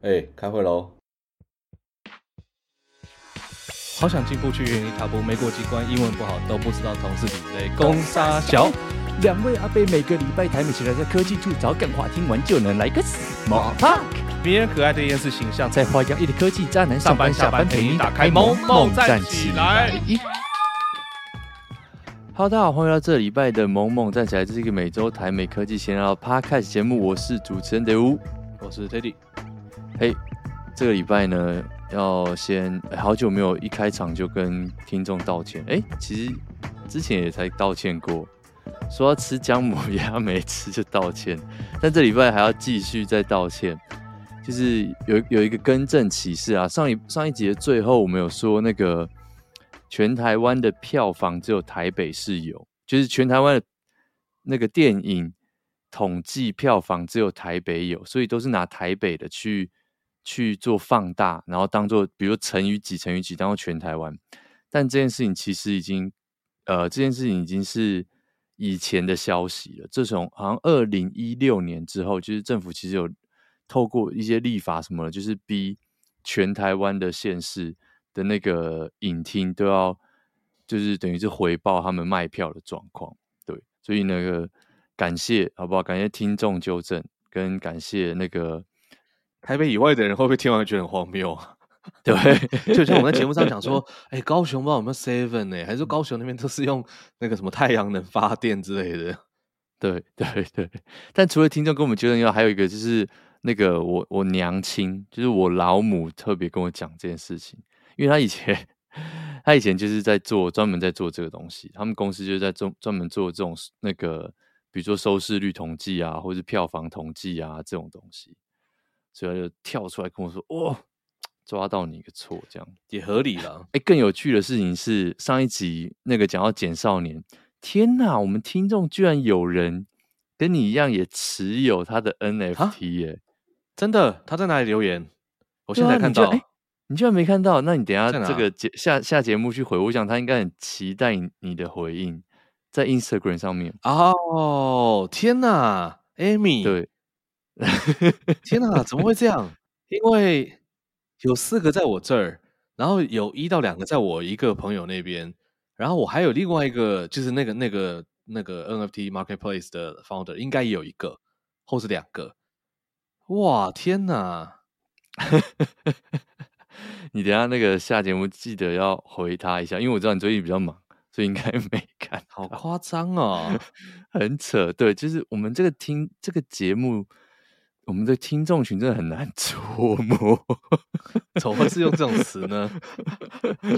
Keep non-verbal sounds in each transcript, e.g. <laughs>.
哎、欸，开会喽！好想进步去原地踏步，没过机关，英文不好，都不知道同事比谁。攻杀小两位阿贝每个礼拜台美起来在科技处找梗话，听完就能来个 small talk。迷人可爱的厌世形象，在花样一的科技渣男上班下班陪你打开萌萌站起来。Hello，大家好，欢迎来到这礼拜的萌萌站起来，这是一个每周台美科技闲聊 podcast 节目，我是主持人德乌，我是 Teddy。嘿这个礼拜呢，要先、好久没有一开场就跟听众道歉。哎、其实之前也才道歉过，说要吃姜母鸭 <laughs> 没吃就道歉，但这礼拜还要继续再道歉，就是有有一个更正启事啊。上一上一集的最后，我们有说那个全台湾的票房只有台北市有，就是全台湾的那个电影统计票房只有台北有，所以都是拿台北的去。去做放大，然后当做比如乘以几乘以几，当做全台湾。但这件事情其实已经，呃，这件事情已经是以前的消息了。自从好像二零一六年之后，就是政府其实有透过一些立法什么的，就是逼全台湾的县市的那个影厅都要，就是等于是回报他们卖票的状况。对，所以那个感谢好不好？感谢听众纠正，跟感谢那个。台北以外的人会不会听完觉得很荒谬啊？<laughs> 对，<laughs> 就像我们在节目上讲说，<laughs> 哎、欸，高雄不知道有没有 Seven 呢？还是说高雄那边都是用那个什么太阳能发电之类的？对对对。但除了听众跟我们纠正以外，还有一个就是那个我我娘亲，就是我老母特别跟我讲这件事情，因为她以前她以前就是在做专门在做这个东西，他们公司就是在做专门做这种那个，比如说收视率统计啊，或是票房统计啊这种东西。所以他就跳出来跟我说：“哦，抓到你一个错，这样也合理了。”哎，更有趣的事情是，上一集那个讲到简少年，天哪，我们听众居然有人跟你一样也持有他的 NFT 耶！真的？他在哪里留言？我现在看到，哎，你居然没看到？那你等下这个节下下节目去回，我想他应该很期待你的回应，在 Instagram 上面。哦，天哪，Amy，对。<laughs> 天哪，怎么会这样？因为有四个在我这儿，然后有一到两个在我一个朋友那边，然后我还有另外一个，就是那个那个那个 NFT Marketplace 的 founder，应该也有一个，或是两个。哇，天哪！<laughs> 你等下那个下节目记得要回他一下，因为我知道你最近比较忙，所以应该没看。好夸张哦，<laughs> 很扯。对，就是我们这个听这个节目。我们的听众群真的很难琢磨，<laughs> 怎么会是用这种词呢？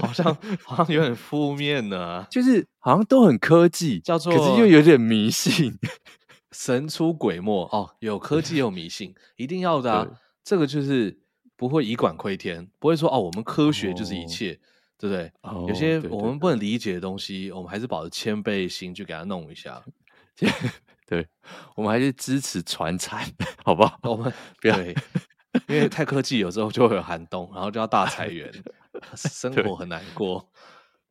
好像 <laughs> 好像有点负面呢、啊，就是好像都很科技，叫做可是又有点迷信，<laughs> 神出鬼没哦。有科技有迷信，一定要的啊。对这个就是不会以管窥天，不会说哦，我们科学就是一切，哦、对不对？哦、有些我们不能理解的东西，对对对，我们还是保持谦卑心去给他弄一下。对，我们还是支持传产，好不好？我们 <laughs> 不要，因为太科技有时候就会有寒冬，然后就要大裁员，<laughs> 生活很难过。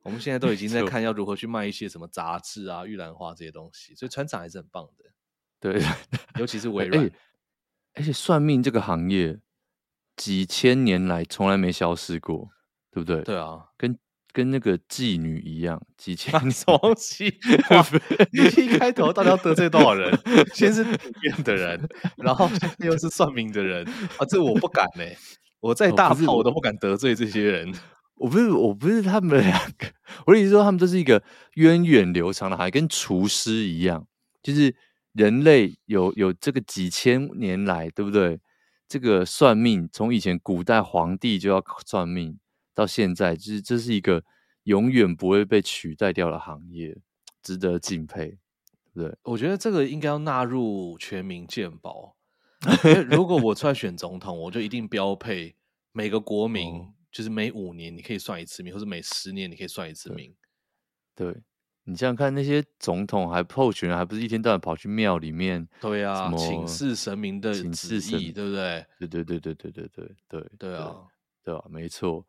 我们现在都已经在看要如何去卖一些什么杂志啊、玉兰花这些东西，所以船长还是很棒的。<laughs> 对，尤其是微软，欸，而且算命这个行业几千年来从来没消失过，对不对？对啊，跟。跟那个妓女一样，几千年什么东西？你一开头到底要得罪多少人？先是里面的人，然后又是算命的人啊！这我不敢呢、欸。我再大炮我都不敢得罪这些人。我不是，我不是他们两个。我的意思说，他们都是一个源远流长的，还跟厨师一样，就是人类有有这个几千年来，对不对？这个算命，从以前古代皇帝就要算命。到现在，就是这是一个永远不会被取代掉的行业，值得敬佩。对，我觉得这个应该要纳入全民健保。如果我出来选总统，我就一定标配每个国民，哦、就是每五年你可以算一次命，或者每十年你可以算一次命。对，对你想想看，那些总统还候选人，还不是一天到晚跑去庙里面？对啊，请示神明的旨意，对不对？对对对对对对对对对啊，对啊，没错。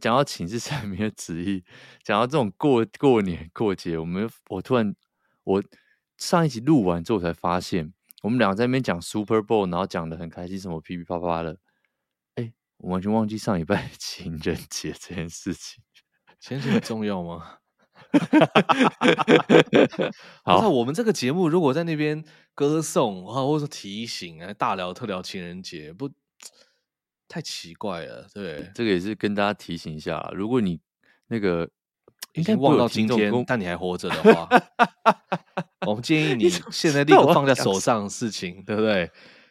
讲到请示神明的旨意，讲到这种过过年过节，我们我突然我上一集录完之后才发现，我们两个在那边讲 Super Bowl，然后讲的很开心，什么噼噼啪啪的，我完全忘记上礼拜情人节这件事情。情人节很重要吗？<laughs> 好，那我们这个节目如果在那边歌颂啊，或者说提醒啊，大聊特聊情人节，不太奇怪了。对，这个也是跟大家提醒一下，如果你那个已经忘到今天，但你还活着的话，我们建议 <laughs> 你现在立刻放下手上的事情，对不对？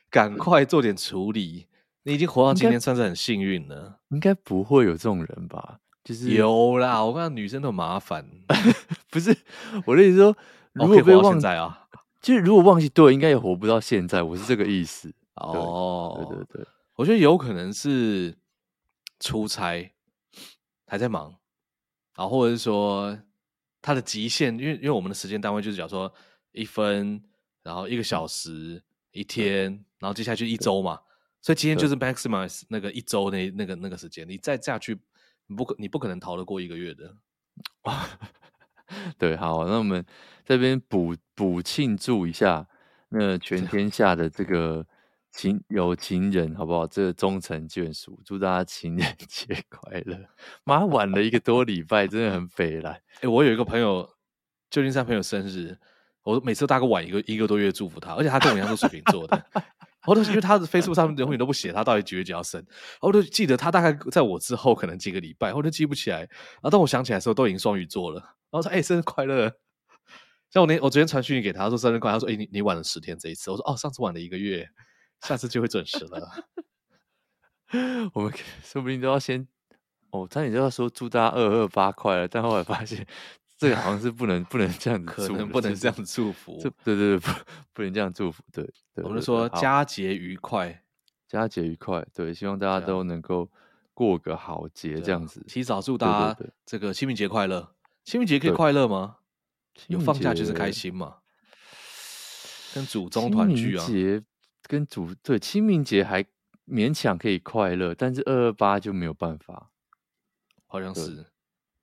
赶快做点处理。你已经活到今天，算是很幸运了。应该不会有这种人吧？就是有啦，我看到女生都很麻烦。<laughs> 不是我的意思说，如果被忘现在啊，就是如果忘记，对，应该也活不到现在。我是这个意思。哦，对对对，我觉得有可能是出差还在忙，啊，或者是说他的极限，因为因为我们的时间单位就是讲说一分，然后一个小时，一天，然后接下去一周嘛，所以今天就是 maximize 那个一周那那个那个时间，你再下去。你不可，你不可能逃得过一个月的。<laughs> 对，好，那我们这边补补庆祝一下，那全 <laughs> 天下的这个情有情人，好不好？这个终成眷属，祝大家情人 <laughs> 节快乐！妈，晚了一个多礼拜，真的很匪来。哎、我有一个朋友，旧金山朋友生日，我每次大概晚一个一个多月祝福他，而且他跟我一样是水瓶座的。<laughs> 我都因为他的 Facebook 上面永远都不写他到底几月几号生，我都记得他大概在我之后可能几个礼拜，我都记不起来。然后当我想起来的时候，都已经双鱼座了。然后说：“哎、生日快乐！”像我那我昨天传讯息给他，他说生日快乐。他说：“哎、你你晚了十天这一次。”我说：“哦，上次晚了一个月，下次就会准时了。<laughs> ”我们说不定都要先哦，差点就要说祝大家二二八快乐，但后来发现。这个好像是不能不能这样子，可能不能这样祝福。对对对，不不能这样祝福。对，对我们说佳节愉快，佳节愉快。对，希望大家都能够过个好节，这样子。提早祝大家这个清明节快乐。清明节可以快乐吗？有放假就是开心嘛。跟祖宗团聚啊。清明节跟主对清明节还勉强可以快乐，但是二二八就没有办法。好像是，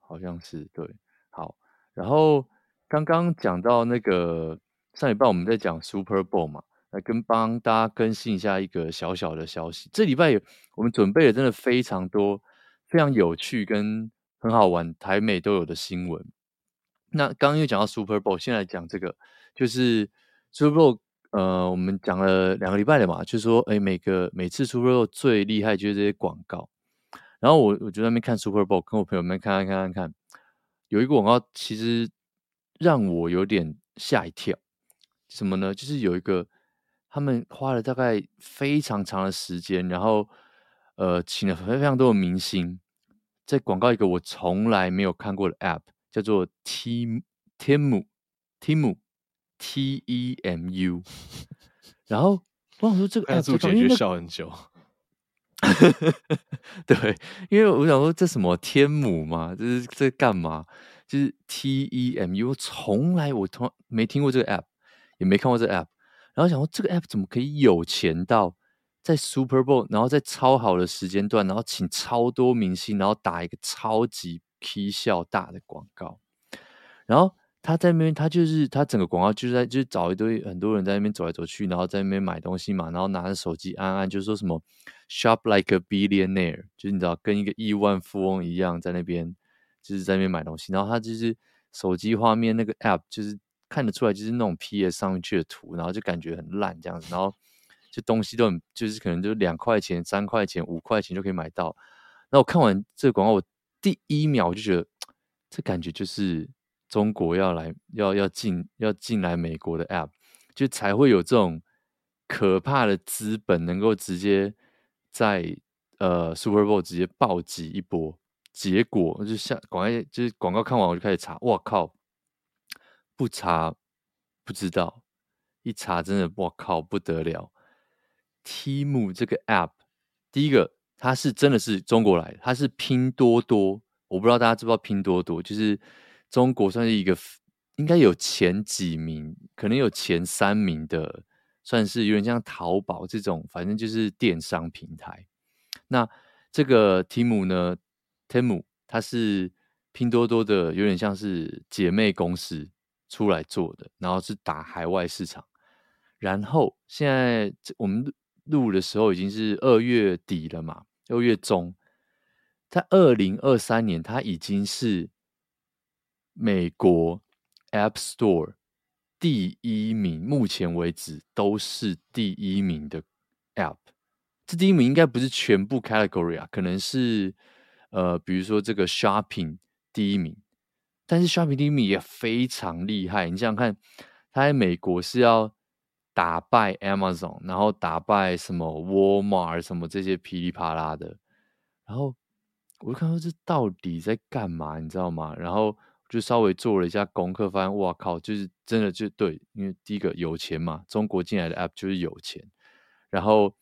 好像是对。好。然后刚刚讲到那个上礼拜我们在讲 Super Bowl 嘛，来跟帮大家更新一下一个小小的消息。这礼拜我们准备了真的非常多、非常有趣跟很好玩，台美都有的新闻。那刚刚又讲到 Super Bowl，现在讲这个就是 Super Bowl，呃，我们讲了两个礼拜了嘛，就是说，哎，每个每次 Super Bowl 最厉害就是这些广告。然后我我就在那边看 Super Bowl，跟我朋友们看看看看看。有一个广告，其实让我有点吓一跳。什么呢？就是有一个他们花了大概非常长的时间，然后呃，请了非常多的明星，在广告一个我从来没有看过的 App，叫做 Temu Temu Temu T E M U。<laughs> 然后我想说这个 App 主角就笑很久。<laughs> 对，因为我想说这什么天母嘛？这是这干嘛？就是 T E M U，从来我从没听过这个 app，也没看过这个 app。然后想说这个 app 怎么可以有钱到在 Super Bowl，然后在超好的时间段，然后请超多明星，然后打一个超级 K 笑大的广告，然后。他在那边，他就是他整个广告就是在就是找一堆很多人在那边走来走去，然后在那边买东西嘛，然后拿着手机按按，就说什么 “shop like a billionaire”，就是你知道跟一个亿万富翁一样在那边，就是在那边买东西。然后他就是手机画面那个 app，就是看得出来就是那种 PS 上面去的图，然后就感觉很烂这样子。然后就东西都很就是可能就两块钱、三块钱、五块钱就可以买到。那我看完这个广告，我第一秒我就觉得这感觉就是。中国要来要要进要进来美国的 App，就才会有这种可怕的资本，能够直接在呃 Super Bowl 直接暴击一波。结果就像广告，就是广告看完我就开始查，哇靠！不查不知道，一查真的哇靠不得了。Team 这个 App，第一个它是真的是中国来的，它是拼多多，我不知道大家知不知道拼多多，就是。中国算是一个应该有前几名，可能有前三名的，算是有点像淘宝这种，反正就是电商平台。那这个 Temu 呢，Temu 它是拼多多的，有点像是姐妹公司出来做的，然后是打海外市场。然后现在我们录的时候已经是二月底了嘛，六月中，在二零二三年，它已经是美国 App Store 第一名，目前为止都是第一名的 App。这第一名应该不是全部 category 啊，可能是呃，比如说这个 Shopping 第一名，但是 Shopping 第一名也非常厉害。你想想看，它在美国是要。打败 Amazon，然后打败什么 Walmart 什么这些噼里啪啦的，然后我就看到这到底在干嘛，你知道吗？然后就稍微做了一下功课，发现哇靠，就是真的就对，因为第一个有钱嘛，中国进来的 App 就是有钱，然后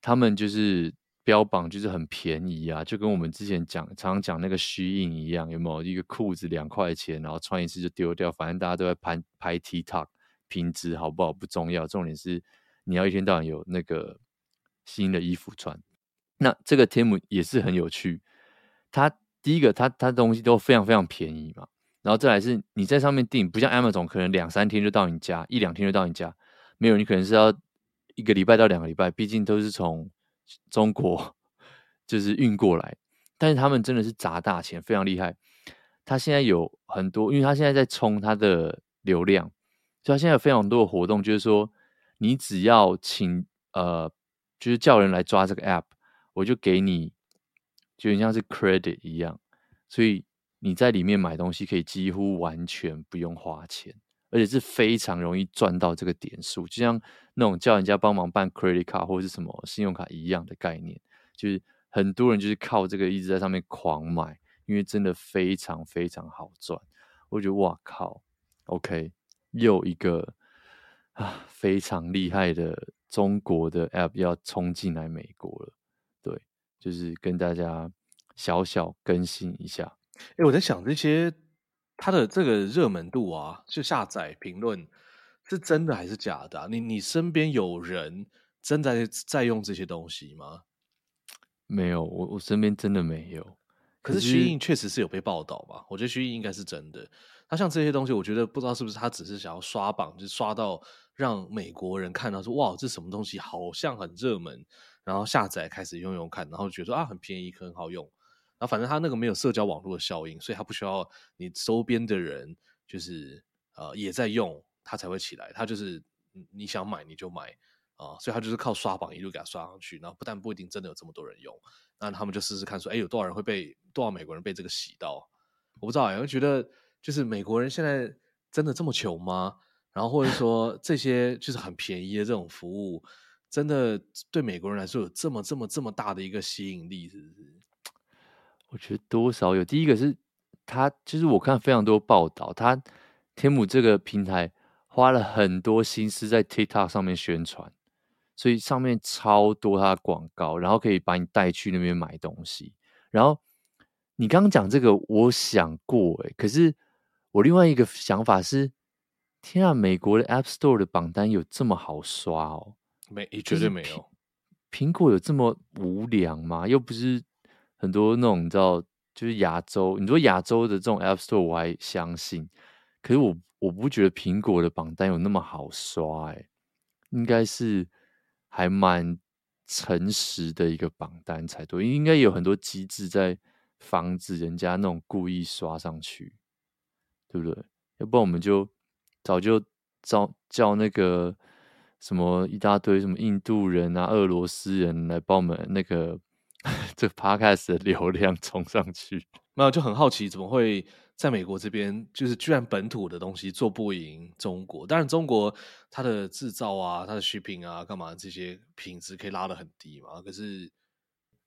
他们就是标榜就是很便宜啊，就跟我们之前讲常常讲那个虚印一样，有没有一个裤子两块钱，然后穿一次就丢掉，反正大家都在拍拍 TikTok。品质好不好不重要，重点是你要一天到晚有那个新的衣服穿。那这个 Temu 也是很有趣，它第一个它它东西都非常非常便宜嘛，然后再来是你在上面订，不像 Amazon 可能两三天就到你家，一两天就到你家，没有你可能是要一个礼拜到两个礼拜，毕竟都是从中国就是运过来，但是他们真的是砸大钱，非常厉害。他现在有很多，因为他现在在冲他的流量。所以他现在有非常多的活动，就是说，你只要请呃，就是叫人来抓这个 app，我就给你，就很像是 credit 一样，所以你在里面买东西可以几乎完全不用花钱，而且是非常容易赚到这个点数，就像那种叫人家帮忙办 credit 卡或者是什么信用卡一样的概念，就是很多人就是靠这个一直在上面狂买，因为真的非常非常好赚。我觉得哇靠，OK。又一个啊，非常厉害的中国的 App 要冲进来美国了，就是跟大家小小更新一下。哎、欸，我在想这些它的这个热门度啊，就下载评论是真的还是假的啊？你你身边有人真在在用这些东西吗？没有，我我身边真的没有。可是 Shein 确实是有被报道吧？我觉得 Shein 应该是真的。他像这些东西，我觉得不知道是不是他只是想要刷榜，就刷到让美国人看到说哇，这什么东西好像很热门，然后下载开始用用看，然后觉得啊很便宜，很好用。然后反正他那个没有社交网络的效应，所以他不需要你周边的人就是呃也在用，他才会起来。他就是你想买你就买啊、所以他就是靠刷榜一路给他刷上去。然后不但不一定真的有这么多人用，那他们就试试看说，哎，有多少人会被多少美国人被这个洗到？我不知道，有人觉得。就是美国人现在真的这么穷吗？然后或者说这些就是很便宜的这种服务，真的对美国人来说有这么这么这么大的一个吸引力，是不是？<tsk> 我觉得多少有。第一个是他，就是我看非常多报道，他天母这个平台花了很多心思在 TikTok 上面宣传，所以上面超多他的广告，然后可以把你带去那边买东西。然后你刚刚讲这个，我想过哎、可是。我另外一个想法是，天啊，美国的 App Store 的榜单有这么好刷哦？没，绝对没有。苹果有这么无良吗？又不是很多那种你知道，就是亚洲。你说亚洲的这种 App Store 我还相信，可是我我不觉得苹果的榜单有那么好刷哎，应该是还蛮诚实的一个榜单才对，应该有很多机制在防止人家那种故意刷上去。对不对？要不然我们就早就招叫那个什么一大堆什么印度人啊、俄罗斯人来帮我们那个 <laughs> 这个 podcast 的流量冲上去。没有，就很好奇怎么会在美国这边，就是居然本土的东西做不赢中国。当然，中国它的制造啊、它的 shipping 啊、干嘛这些品质可以拉得很低嘛。可是，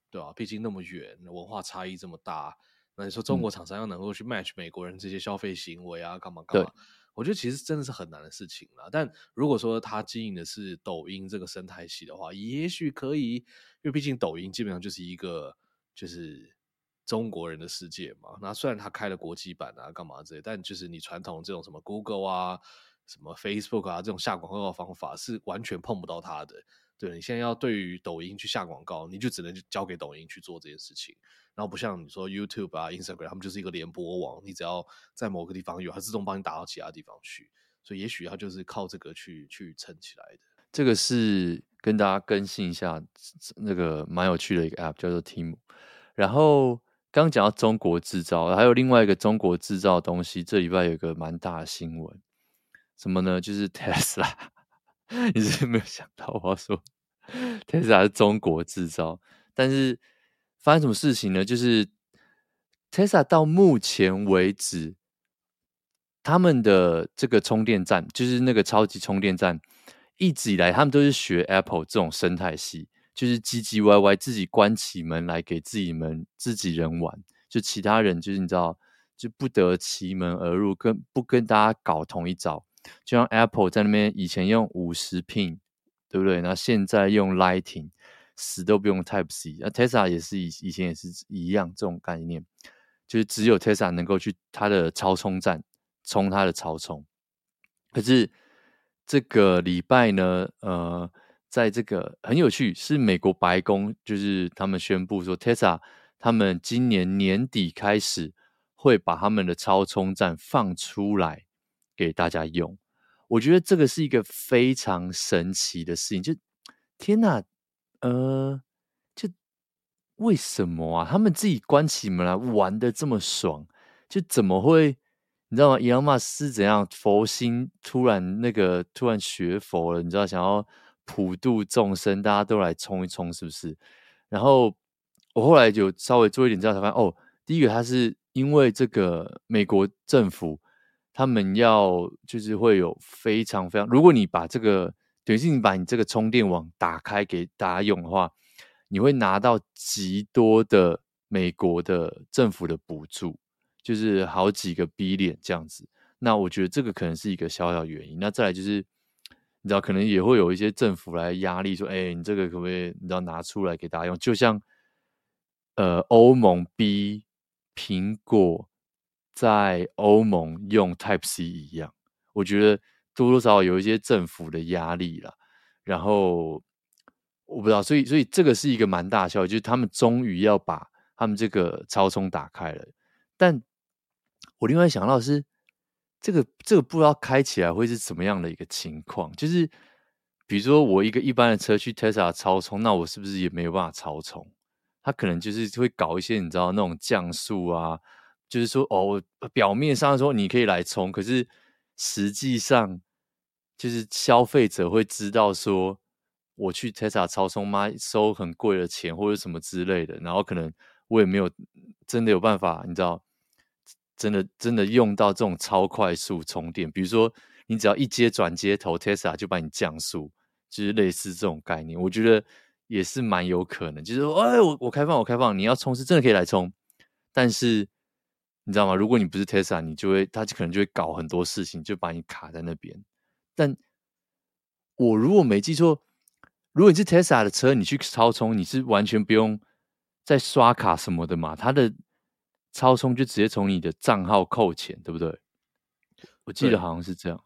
对吧？毕竟那么远，文化差异这么大。那你说中国厂商要能够去 match 美国人这些消费行为啊，干嘛干嘛？我觉得其实真的是很难的事情啦。但如果说他经营的是抖音这个生态系的话，也许可以，因为毕竟抖音基本上就是一个就是中国人的世界嘛。那虽然他开了国际版啊，干嘛之类，但就是你传统这种什么 Google 啊、什么 Facebook 啊这种下广告的方法是完全碰不到他的。对，你现在要对于抖音去下广告，你就只能交给抖音去做这件事情。然后不像你说 YouTube 啊、Instagram，他们就是一个联播网，你只要在某个地方有，它自动帮你打到其他地方去。所以也许它就是靠这个去去撑起来的。这个是跟大家更新一下，那个蛮有趣的一个 App 叫做 Team。然后刚讲到中国制造，还有另外一个中国制造的东西，这礼拜有一个蛮大的新闻，什么呢？就是 Tesla。你是没有想到我要说 Tesla 是中国制造，但是发生什么事情呢？就是 Tesla 到目前为止，他们的这个充电站，就是那个超级充电站，一直以来他们都是学 Apple 这种生态系，就是唧唧歪歪，自己关起门来给自己们自己人玩，就其他人就是你知道，就不得其门而入，跟不跟大家搞同一招。就像 Apple 在那边以前用五十 pin，对不对？那现在用 Lighting，死都不用 Type C。那 Tesla 也是以以前也是一样这种概念，就是只有 Tesla 能够去它的超充站充它的超充。可是这个礼拜呢，呃，在这个很有趣，是美国白宫就是他们宣布说，Tesla 他们今年年底开始会把他们的超充站放出来。给大家用，我觉得这个是一个非常神奇的事情。就天哪，呃，就为什么啊？他们自己关起门来玩的这么爽，就怎么会？你知道吗？伊隆马斯怎样佛心突然那个突然学佛了？你知道想要普度众生，大家都来冲一冲，是不是？然后我后来就稍微做一点资料，才发现哦，第一个他是因为这个美国政府。他们要就是会有非常非常，如果你把这个等于是你把你这个充电网打开给大家用的话，你会拿到极多的美国的政府的补助，就是好几个 B 脸这样子。那我觉得这个可能是一个小小原因。那再来就是，你知道可能也会有一些政府来压力说，哎，你这个可不可以你知道拿出来给大家用？就像呃欧盟逼苹果。在欧盟用 Type C 一样，我觉得多多少少有一些政府的压力啦。然后我不知道，所以所以这个是一个蛮大的消息，就是他们终于要把他们这个超充打开了。但我另外想到是，这个这个不知道开起来会是怎么样的一个情况。就是比如说我一个一般的车去 Tesla 超充，那我是不是也没有办法超充？他可能就是会搞一些你知道那种降速啊。就是说，哦，表面上说你可以来充，可是实际上就是消费者会知道说，我去 Tesla 超充妈收很贵的钱或者什么之类的，然后可能我也没有真的有办法，你知道，真的真的用到这种超快速充电，比如说你只要一接转接头，Tesla 就帮你降速，就是类似这种概念，我觉得也是蛮有可能，就是说，哎，我我开放我开放，你要充是真的可以来充，但是。你知道吗？如果你不是 Tesla，你就会，他可能就会搞很多事情，就把你卡在那边。但我如果没记错，如果你是 Tesla 的车，你去超充，你是完全不用再刷卡什么的嘛？它的超充就直接从你的账号扣钱，对不对？我记得好像是这样。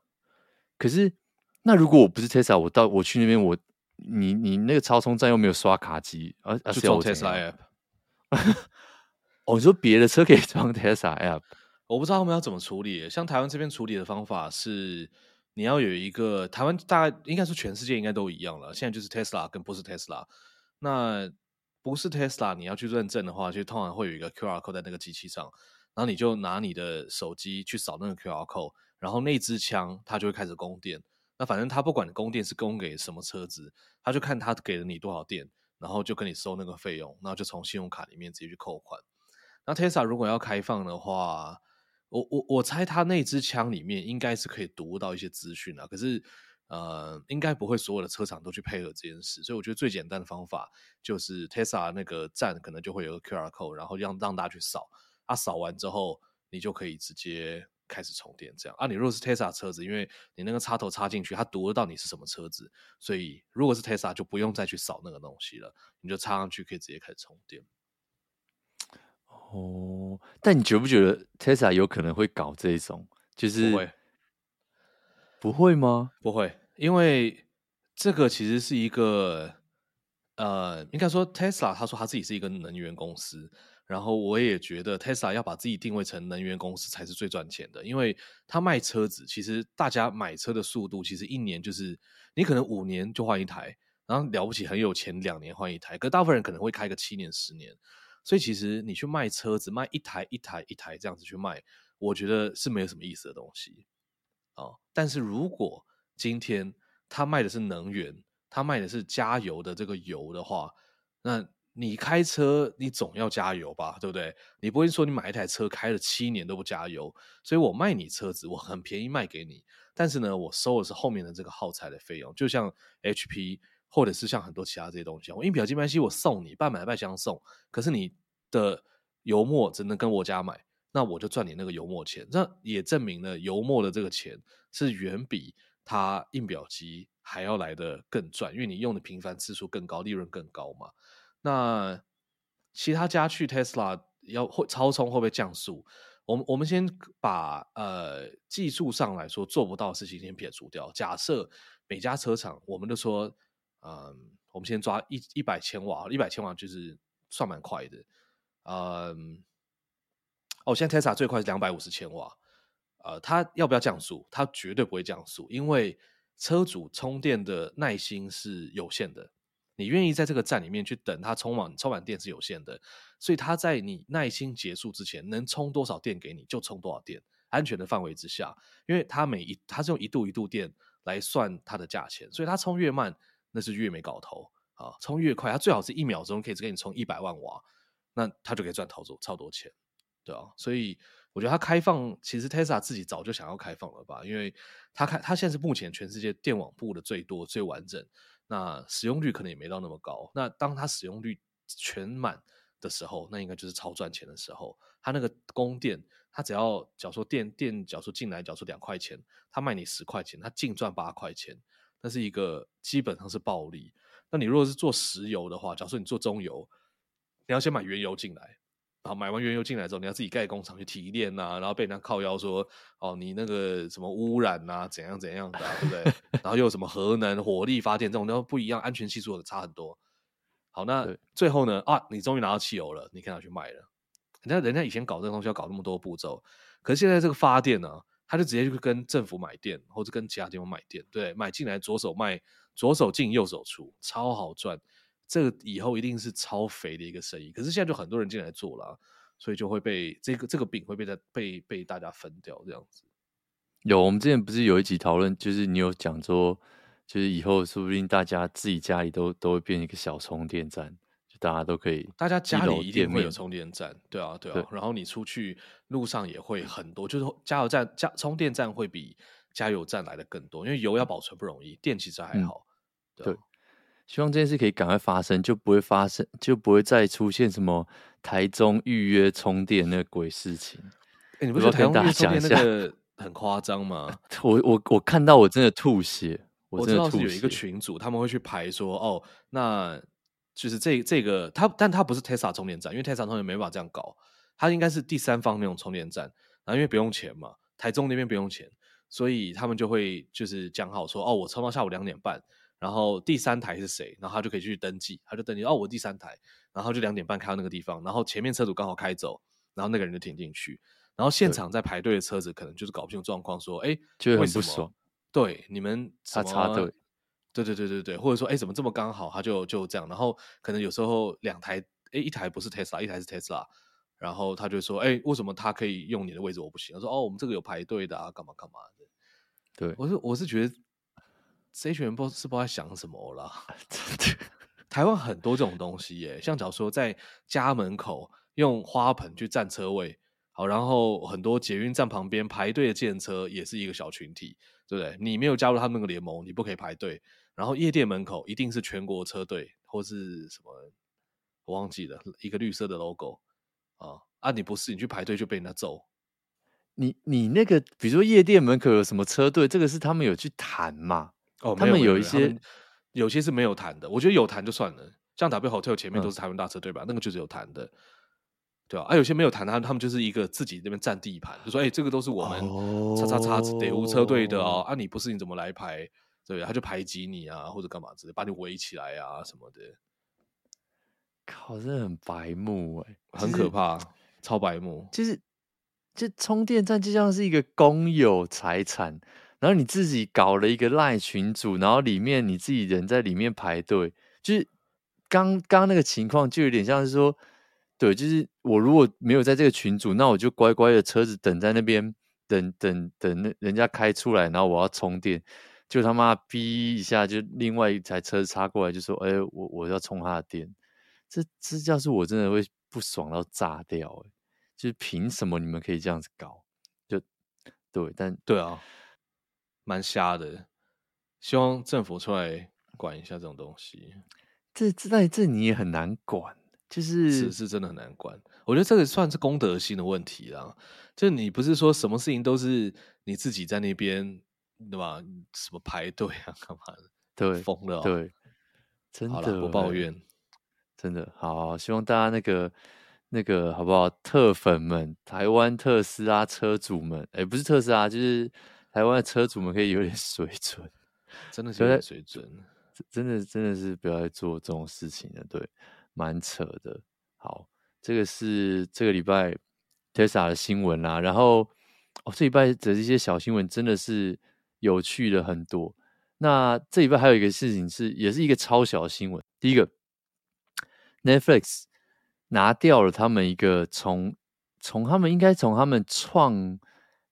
可是，那如果我不是 Tesla，我到我去那边，我你你那个超充站又没有刷卡机，而而且我 Tesla app。<laughs> 我、哦、说别的车可以 <laughs> 装 Tesla App，我不知道他们要怎么处理。像台湾这边处理的方法是，你要有一个台湾大概应该是全世界应该都一样了。现在就是 Tesla 跟不是 Tesla，那不是 Tesla 你要去认证的话，就通常会有一个 QR code 在那个机器上，然后你就拿你的手机去扫那个 QR code，然后那支枪它就会开始供电。那反正它不管供电是供给什么车子，它就看它给了你多少电，然后就跟你收那个费用，然后就从信用卡里面直接去扣款。那 Tesla 如果要开放的话，我我我猜他那支枪里面应该是可以读到一些资讯啊。可是，呃，应该不会所有的车厂都去配合这件事。所以我觉得最简单的方法就是 Tesla 那个站可能就会有个 QR code，然后让让大家去扫。啊、扫完之后，你就可以直接开始充电。这样啊，你如果是 Tesla 车子，因为你那个插头插进去，它读得到你是什么车子，所以如果是 Tesla 就不用再去扫那个东西了，你就插上去可以直接开始充电。哦，但你觉不觉得 Tesla 有可能会搞这种？就是不会，不会吗？不会，因为这个其实是一个呃，应该说 Tesla，他说他自己是一个能源公司，然后我也觉得 Tesla 要把自己定位成能源公司才是最赚钱的，因为他卖车子，其实大家买车的速度其实一年就是你可能五年就换一台，然后了不起很有钱两年换一台，可大部分人可能会开个七年十年，所以其实你去卖车子，卖一台一台一台这样子去卖，我觉得是没有什么意思的东西啊、但是如果今天他卖的是能源，他卖的是加油的这个油的话，那你开车你总要加油吧，对不对？你不会说你买一台车开了七年都不加油，所以我卖你车子，我很便宜卖给你，但是呢，我收的是后面的这个耗材的费用，就像 HP 或者是像很多其他这些东西，我印表机没关系，我送你半买半相送，可是你的油墨只能跟我家买，那我就赚你那个油墨钱，这也证明了油墨的这个钱是远比它印表机。还要来得更赚，因为你用的频繁次数更高，利润更高嘛。那其他家去 Tesla 要会超充会不会降速？我们我们先把呃技术上来说做不到的事情先撇除掉。假设每家车厂，我们都说，嗯、我们先抓一一百千瓦，一百千瓦就是算蛮快的。嗯，哦，现在 Tesla 最快是两百五十千瓦，呃，它要不要降速？它绝对不会降速，因为车主充电的耐心是有限的，你愿意在这个站里面去等它充满充满电是有限的，所以它在你耐心结束之前，能充多少电给你就充多少电，安全的范围之下，因为它每一它是用一度一度电来算它的价钱，所以它充越慢那是越没搞头啊，充越快它最好是一秒钟可以给你充一百万瓦，那它就可以赚超多超多钱，对啊，所以。我觉得它开放，其实 Tesla 自己早就想要开放了吧，因为它开它现在是目前全世界电网布的最多、最完整，那使用率可能也没到那么高。那当它使用率全满的时候，那应该就是超赚钱的时候。它那个供电，它只要假如说电电，假如说进来，假如说两块钱，它卖你十块钱，它净赚八块钱，那是一个基本上是暴利。那你如果是做石油的话，假如说你做中油，你要先买原油进来。然后买完原油进来之后，你要自己盖工厂去提炼呐、啊，然后被人家靠腰说哦，你那个什么污染呐、啊，怎样怎样的、啊，对不对？<laughs> 然后又有什么核能、火力发电这种都不一样，安全系数差很多。好，那最后呢？啊，你终于拿到汽油了，你可以拿去卖了。人家人家以前搞这个东西要搞那么多步骤，可是现在这个发电呢、啊，他就直接去跟政府买电，或者跟其他地方买电，对，买进来左手卖，左手进右手出，超好赚。这个以后一定是超肥的一个生意，可是现在就很多人进来做了，所以就会被这个这个饼会被被被大家分掉这样子。有，我们之前不是有一集讨论，就是你有讲说，就是以后说不定大家自己家里都都会变一个小充电站，大家都可以，大家家里一定会有充电站，对啊对啊。对然后你出去路上也会很多，就是加油站加充电站会比加油站来的更多，因为油要保存不容易，电其实还好，嗯、对。希望这件事可以赶快发生，就不会发生，就不会再出现什么台中预约充电那个鬼事情。哎、你不觉得台中预约充电那个 <laughs> 很夸张吗？<laughs> 我我我看到我真的吐血，我真的吐血。我知道是有一个群组，他们会去排说，哦，那就是这这个他，但他不是 Tesla 充电站，因为 Tesla 充电没办法这样搞，他应该是第三方那种充电站，然后因为不用钱嘛，台中那边不用钱，所以他们就会就是讲好说，哦，我充到下午两点半。然后第三台是谁？然后他就可以去登记，他就登记哦，我第三台，然后就两点半开到那个地方，然后前面车主刚好开走，然后那个人就停进去，然后现场在排队的车子可能就是搞不清楚状况，说哎，就很不爽，对，你们他插队，对对对对对，或者说哎，怎么这么刚好？他就就这样，然后可能有时候两台，哎，一台不是 Tesla，一台是 Tesla，然后他就说哎，为什么他可以用你的位置，我不行？他说哦，我们这个有排队的啊，干嘛干嘛的，对，我是我是觉得。这群人不是不知道在想什么啦。<laughs> 台湾很多这种东西耶，像假如说在家门口用花盆去占车位，好，然后很多捷运站旁边排队的计程车也是一个小群体，对不对？你没有加入他们那个联盟，你不可以排队。然后夜店门口一定是全国车队或是什么，我忘记了一个绿色的 logo 啊啊！你不是你去排队就被人家揍。你你那个比如说夜店门口有什么车队，这个是他们有去谈嘛？哦，他们有一些，有些是没有谈的。我觉得有谈就算了，像 W Hotel 前面都是台湾大车队吧？嗯、那个就是有谈的，对吧？啊，有些没有谈的，他们就是一个自己那边占地盘，就说：“哎、欸，这个都是我们叉叉叉得无车队的哦，啊，你不是你怎么来排？对，他就排挤你啊，或者干嘛之类，把你围起来啊什么的。”靠，真的很白目哎、欸，很可怕，超白目。就是，就充电站就像是一个公有财产，然后你自己搞了一个赖群组，然后里面你自己人在里面排队，就是刚刚那个情况就有点像是说，对，就是我如果没有在这个群组，那我就乖乖的车子等在那边，等等等那人家开出来，然后我要充电。就他妈逼一下，就另外一台车插过来，就说：“哎、欸，我我要充他的电。”这这要是我真的会不爽到炸掉、欸！哎，就是凭什么你们可以这样子搞？就对，但对啊，蛮瞎的。希望政府出来管一下这种东西。这这在这你也很难管，就是是是真的很难管。我觉得这个算是公德心的问题啦。就你不是说什么事情都是你自己在那边。对吧？什么排队啊，<laughs> 干嘛的？对，疯了、喔。对，真的，不抱怨，真的好。希望大家那个那个好不好？特粉们，台湾特斯拉车主们，哎、欸，不是特斯拉，就是台湾的车主们，可以有点 <laughs> <laughs> 水准，真的是有点水准。真的，真的是不要再做这种事情了。对，蛮扯的。好，这个是这个礼拜特斯拉的新闻啦。然后哦，这礼拜的这些小新闻真的是。有趣的很多。那这里边还有一个事情是，也是一个超小的新闻。第一个，Netflix 拿掉了他们一个从从他们应该从他们创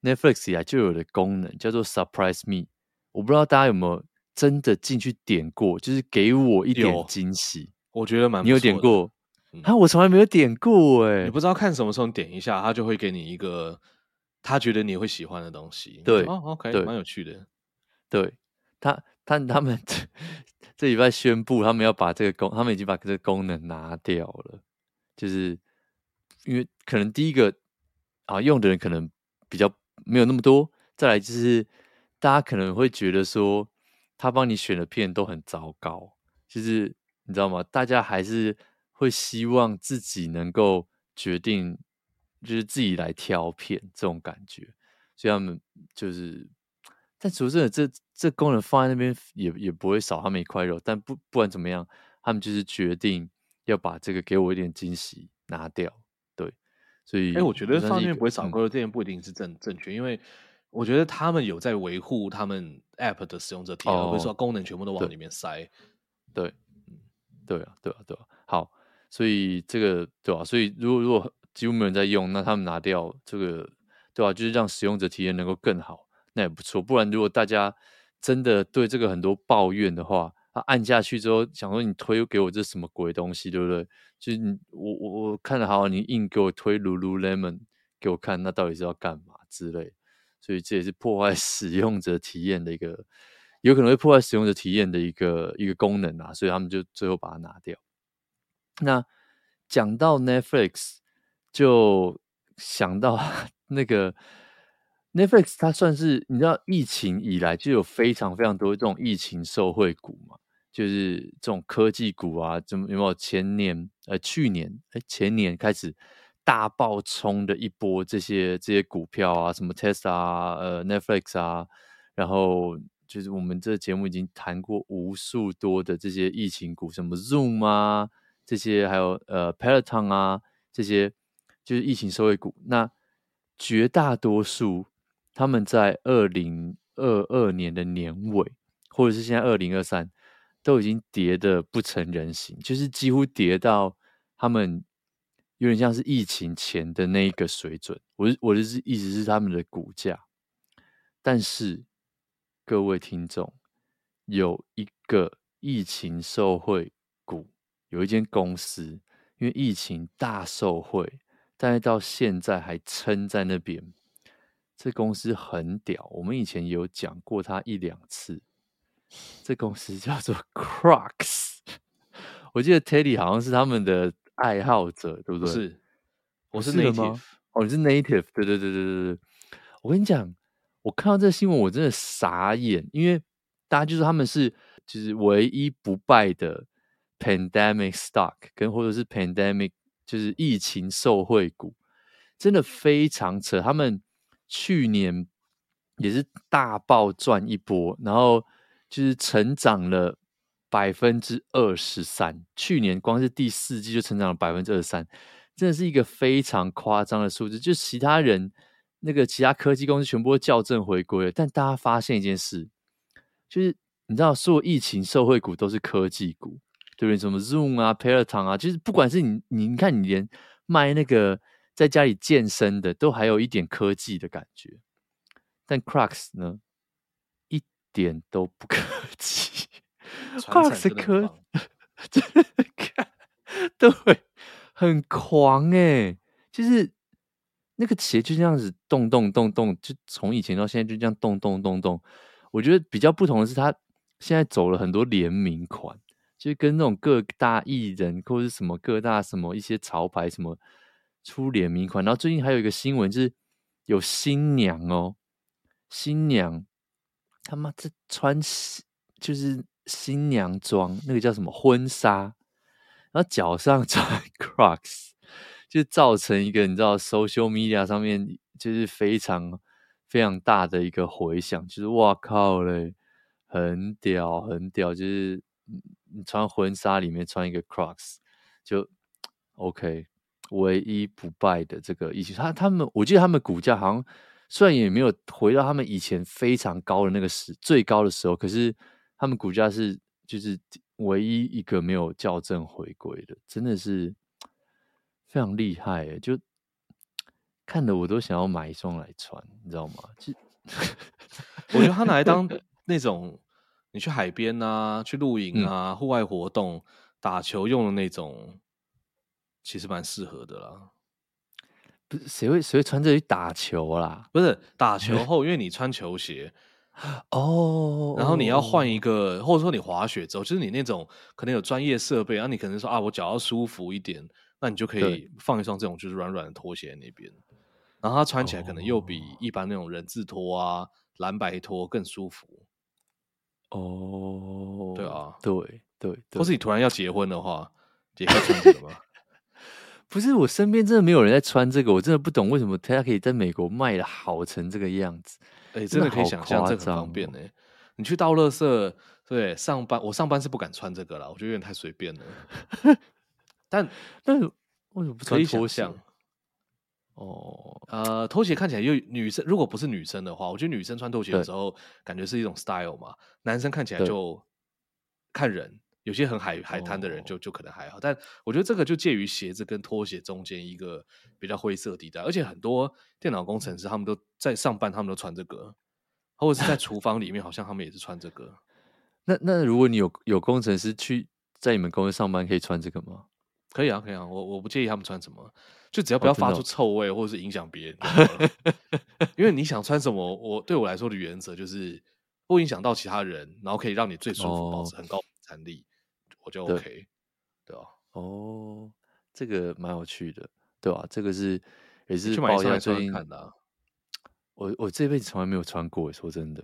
Netflix 以来就有的功能，叫做 Surprise Me。我不知道大家有没有真的进去点过，就是给我一点惊喜。我觉得蛮，你有点过？啊、嗯，我从来没有点过哎、欸。你不知道看什么时候点一下，他就会给你一个。他觉得你会喜欢的东西，对、哦、，OK，蛮有趣的。对他，他他们 <laughs> 这礼拜宣布，他们要把这个功，他们已经把这个功能拿掉了，就是因为可能第一个啊，用的人可能比较没有那么多，再来就是大家可能会觉得说，他帮你选的片都很糟糕，就是你知道吗？大家还是会希望自己能够决定。就是自己来挑片这种感觉，所以他们就是，但说真的，这这功能放在那边也也不会少他们一块肉。但不不管怎么样，他们就是决定要把这个给我一点惊喜拿掉。对，所以，哎、欸，我觉得放那边不会少块肉，这点不一定是正正确，因为我觉得他们有在维护他们 App 的使用者体验，而不是说功能全部都往里面塞。对，嗯，对啊，对啊，对啊。好，所以这个对啊，所以如果如果。几乎没人在用，那他们拿掉这个，对吧？就是让使用者体验能够更好，那也不错。不然，如果大家真的对这个很多抱怨的话，他按下去之后，想说你推给我这什么鬼东西，对不对？就是你我我我看得好，你硬给我推 Lululemon 给我看，那到底是要干嘛之类？所以这也是破坏 <laughs> 使用者体验的一个，有可能会破坏使用者体验的一个一个功能啊。所以他们就最后把它拿掉。那讲到 Netflix。就想到 <laughs> 那个 Netflix，它算是你知道疫情以来就有非常非常多这种疫情受惠股嘛，就是这种科技股啊，怎么有没有前年呃去年哎前年开始大爆冲的一波这些这些股票啊，什么 Tesla，呃 Netflix 啊，然后就是我们这节目已经谈过无数多的这些疫情股，什么 Zoom 啊这些，还有呃 Peloton 啊这些。就是疫情受惠股，那绝大多数他们在二零二二年的年尾，或者是现在二零二三，都已经跌得不成人形，就是几乎跌到他们有点像是疫情前的那一个水准。我我的意思是他们的股价，但是各位听众，有一个疫情受惠股，有一间公司，因为疫情大受惠。但是到现在还撑在那边，这公司很屌。我们以前有讲过它一两次。这公司叫做 Crocs，<laughs> 我记得 Teddy 好像是他们的爱好者，对不对？是，我是 Native。哦，你是 Native？对对对对对对。我跟你讲，我看到这新闻，我真的傻眼，因为大家就说他们是就是唯一不败的 Pandemic Stock，跟或者是 Pandemic。就是疫情受惠股，真的非常扯。他们去年也是大爆赚一波，然后就是成长了百分之二十三，去年光是第四季就成长了百分之二十三，真的是一个非常夸张的数字。就其他人那个其他科技公司全部都校正回归了，但大家发现一件事，就是你知道，所有疫情受惠股都是科技股，对不对？什么 Zoom 啊、Peloton 啊，就是不管是你你你看，你连卖那个在家里健身的，都还有一点科技的感觉，但 Crocs 呢，一点都不科技。Crocs 科，真的看对，很狂哎！就是那个鞋就这样子动动动动，就从以前到现在就这样动动动动。我觉得比较不同的是，它现在走了很多联名款，就跟那种各大艺人或者是什么各大什么一些潮牌什么出联名款。然后最近还有一个新闻，就是有新娘哦，新娘他妈这穿就是。新娘装那个叫什么婚纱，然后脚上 <laughs> 穿 Crocs，就造成一个你知道 social media 上面就是非常非常大的一个回响，就是哇靠嘞，很屌很屌，就是你穿婚纱里面穿一个 Crocs 就 OK，唯一不败的这个意思，他他们我记得他们股价好像虽然也没有回到他们以前非常高的那个时最高的时候，可是。他们股价是就是唯一一个没有校正回归的，真的是非常厉害诶！就看得我都想要买一双来穿，你知道吗？就我觉得他拿来当那种你去海边啊、去露营啊、户、嗯、外活动、打球用的那种，其实蛮适合的啦。不是谁会谁会穿这去打球啦？不是打 <laughs> 球后，因为你穿球鞋。哦，然后你要换一个，或者说你滑雪之后，就是你那种可能有专业设备，然后你可能说啊，我脚要舒服一点，那你就可以放一双这种就是软软的拖鞋在那边，然后它穿起来可能又比一般那种人字拖啊、蓝白拖更舒服。哦，对啊，对对，或是你突然要结婚的话，也可以穿这个吗？<laughs> 不是，我身边真的没有人在穿这个，我真的不懂为什么他可以在美国卖的好成这个样子。哎、欸，真的可以想象，这个很方便呢、欸。你去倒垃圾，对，上班我上班是不敢穿这个了，我觉得有点太随便了。<laughs> 但但为什么不穿拖鞋？哦，呃，拖鞋看起来又女生，如果不是女生的话，我觉得女生穿拖鞋的时候感觉是一种 style 嘛。男生看起来就看人。有些很海海滩的人就就可能还好，哦，但我觉得这个就介于鞋子跟拖鞋中间一个比较灰色地带，而且很多电脑工程师他们都在上班，他们都穿这个，或者是在厨房里面，好像他们也是穿这个。<laughs> 那那如果你有有工程师去在你们公司上班，可以穿这个吗？可以啊，可以啊，我我不介意他们穿什么，就只要不要发出臭味或者是影响别人。因为你想穿什么，我对我来说的原则就是不影响到其他人，然后可以让你最舒服，哦，保持很高产力。我就 OK，对，对吧？哦，这个蛮有趣的，对吧？这个是也是去买一双最近看的、啊。<tsk> 我我这辈子从来没有穿过，说真的，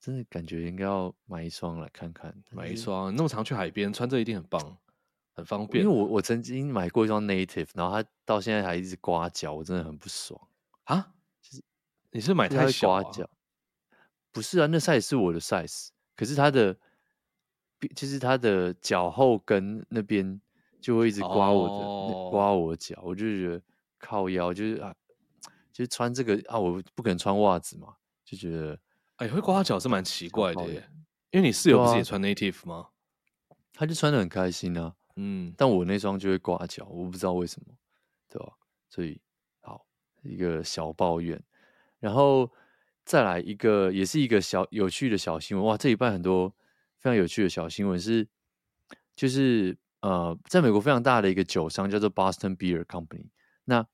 真的感觉应该要买一双来看看。买一双，那么常去海边穿这一定很棒，很方便。因为我我曾经买过一双 Native，然后它到现在还一直刮脚，我真的很不爽啊！就是你是买太小、啊、刮脚？不是啊，那 size 是我的 size，可是它的。就是它的脚后跟那边就会一直刮我的、oh. 刮我的脚，我就觉得靠腰，就是啊，就是穿这个啊，我不可能穿袜子嘛，就觉得哎，会刮脚是蛮奇怪的耶。因为你室友不是也穿 native 吗？他就穿的很开心啊，嗯，但我那双就会刮脚，我不知道为什么，对吧？所以好一个小抱怨，然后再来一个，也是一个小有趣的小新闻，哇，这一半很多。非常有趣的小新闻是，就是呃，在美国非常大的一个酒商叫做 Boston Beer Company。那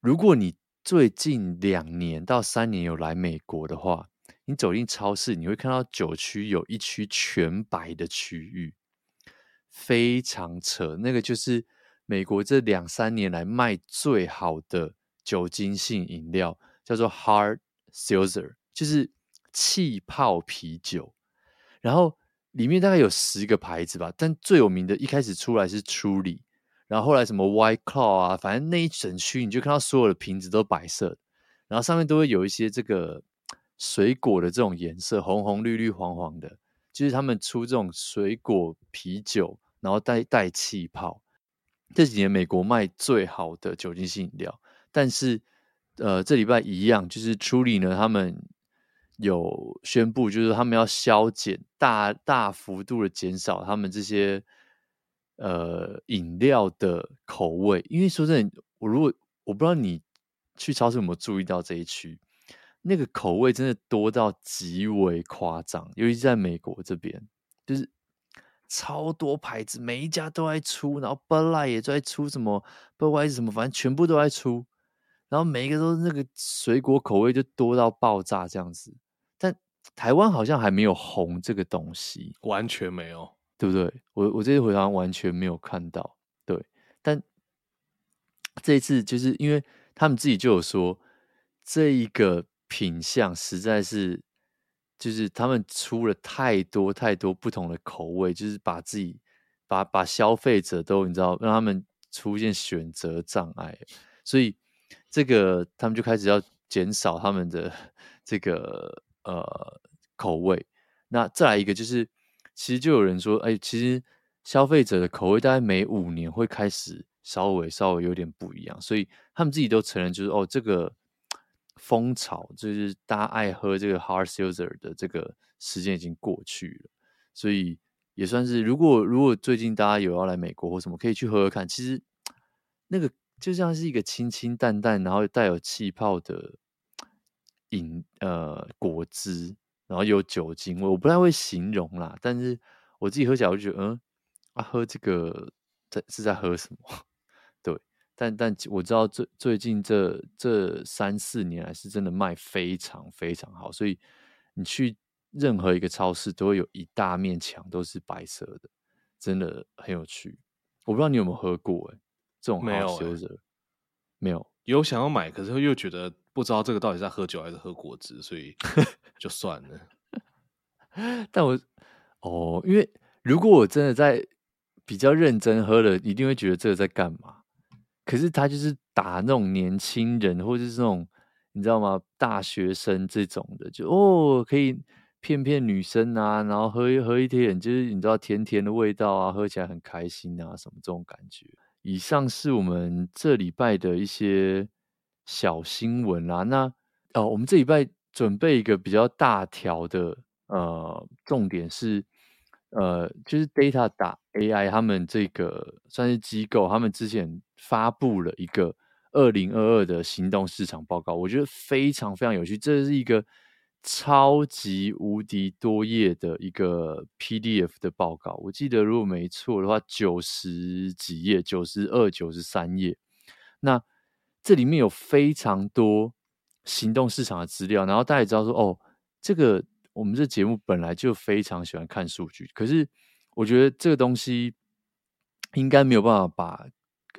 如果你最近两年到三年有来美国的话，你走进超市，你会看到酒区有一区全白的区域，非常扯。那个就是美国这两三年来卖最好的酒精性饮料，叫做 Hard Seltzer，就是气泡啤酒，然后。里面大概有十个牌子吧，但最有名的一开始出来是 Truly，然后后来什么 White Claw 啊，反正那一整区你就看到所有的瓶子都白色，然后上面都会有一些这个水果的这种颜色，红红绿绿黄黄的，就是他们出这种水果啤酒，然后带带气泡。这几年美国卖最好的酒精性饮料，但是呃，这礼拜一样，就是处理呢，他们有宣布，就是他们要削减大大幅度的减少他们这些呃饮料的口味，因为说真的，我如果我不知道你去超市有没有注意到这一区，那个口味真的多到极为夸张，尤其是在美国这边，就是。超多牌子，每一家都在出，然后 Bud Light 也在出什么，Budweiser 什么，反正全部都在出，然后每一个都是那个水果口味就多到爆炸这样子。但台湾好像还没有红这个东西，完全没有，对不对？我我这次回台湾完全没有看到，对。但这一次就是因为他们自己就有说，这一个品相实在是。就是他们出了太多太多不同的口味，就是把自己把把消费者都你知道让他们出现选择障碍，所以这个他们就开始要减少他们的这个呃口味。那再来一个就是，其实就有人说，哎，其实消费者的口味大概每五年会开始稍微稍微有点不一样，所以他们自己都承认，就是哦这个。风潮就是大家爱喝这个 hard seltzer 的这个时间已经过去了，所以也算是如果如果最近大家有要来美国或什么，可以去喝喝看。其实那个就像是一个清清淡淡，然后带有气泡的饮呃果汁，然后有酒精味，我不太会形容啦。但是我自己喝起来我就觉得，嗯啊，喝这个在是在喝什么？但但我知道最最近这这三四年来是真的卖非常非常好，所以你去任何一个超市都会有一大面墙都是白色的，真的很有趣。我不知道你有没有喝过哎、欸，这种没有、欸、没有有想要买，可是又觉得不知道这个到底是在喝酒还是喝果汁，所以 <laughs> 就算了。<laughs> 但我哦，因为如果我真的在比较认真喝了，一定会觉得这个在干嘛。可是他就是打那种年轻人，或者是这种你知道吗？大学生这种的，就哦可以骗骗女生啊，然后喝一喝一点，就是你知道甜甜的味道啊，喝起来很开心啊，什么这种感觉。以上是我们这礼拜的一些小新闻啦。那哦，我们这礼拜准备一个比较大条的呃，重点是。呃，就是 Data 打 AI，他们这个算是机构，他们之前发布了一个二零二二的行动市场报告，我觉得非常非常有趣。这是一个超级无敌多页的一个 PDF 的报告，我记得如果没错的话，九十几页，九十二、九十三页。那这里面有非常多行动市场的资料，然后大家也知道说，哦，这个。我们这节目本来就非常喜欢看数据，可是我觉得这个东西应该没有办法把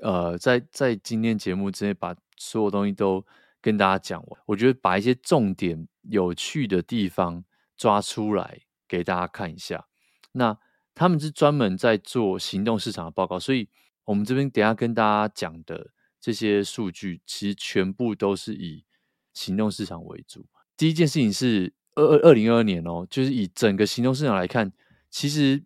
呃，在在今天节目之内把所有东西都跟大家讲完。我觉得把一些重点、有趣的地方抓出来给大家看一下。那他们是专门在做行动市场的报告，所以我们这边等下跟大家讲的这些数据，其实全部都是以行动市场为主。第一件事情是。二二二零二二年哦，就是以整个行动市场来看，其实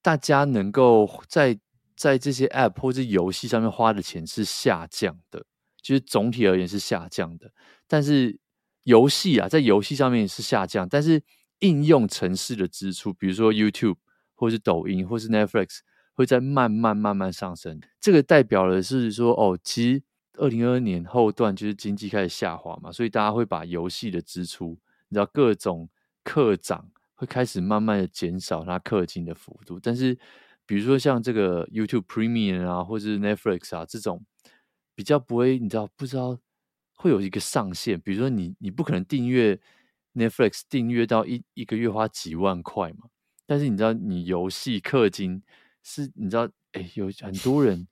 大家能够在在这些 App 或者游戏上面花的钱是下降的，就是总体而言是下降的。但是游戏啊，在游戏上面是下降，但是应用城市的支出，比如说 YouTube 或是抖音或是 Netflix，会在慢慢慢慢上升。这个代表的是说，哦，其实二零二二年后段就是经济开始下滑嘛，所以大家会把游戏的支出。你知道各种课长会开始慢慢的减少它氪金的幅度，但是比如说像这个 YouTube Premium 啊，或者是 Netflix 啊这种比较不会，你知道不知道会有一个上限？比如说你你不可能订阅 Netflix 订阅到一一个月花几万块嘛，但是你知道你游戏氪金是，你知道哎有很多人